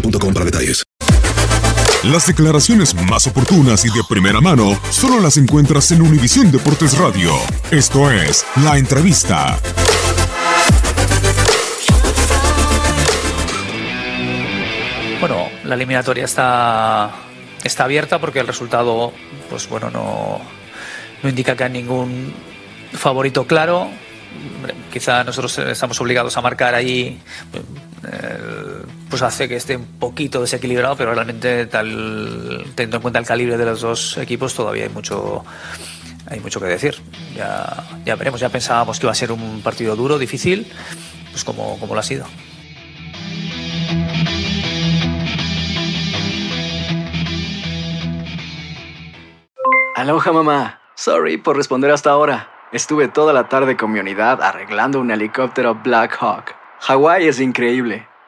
boostmobile.com para detalles. Las declaraciones más oportunas y de primera mano solo las encuentras en Univisión Deportes Radio. Esto es La Entrevista. Bueno, la eliminatoria está, está abierta porque el resultado, pues bueno, no, no indica que hay ningún favorito claro. Quizá nosotros estamos obligados a marcar ahí, eh, pues hace que esté un poquito desequilibrado, pero realmente teniendo en cuenta el calibre de los dos equipos, todavía hay mucho, hay mucho que decir. Ya, ya veremos, ya pensábamos que iba a ser un partido duro, difícil, pues como, como lo ha sido. Aloha mamá. Sorry por responder hasta ahora. Estuve toda la tarde con mi unidad arreglando un helicóptero Black Hawk. Hawái es increíble.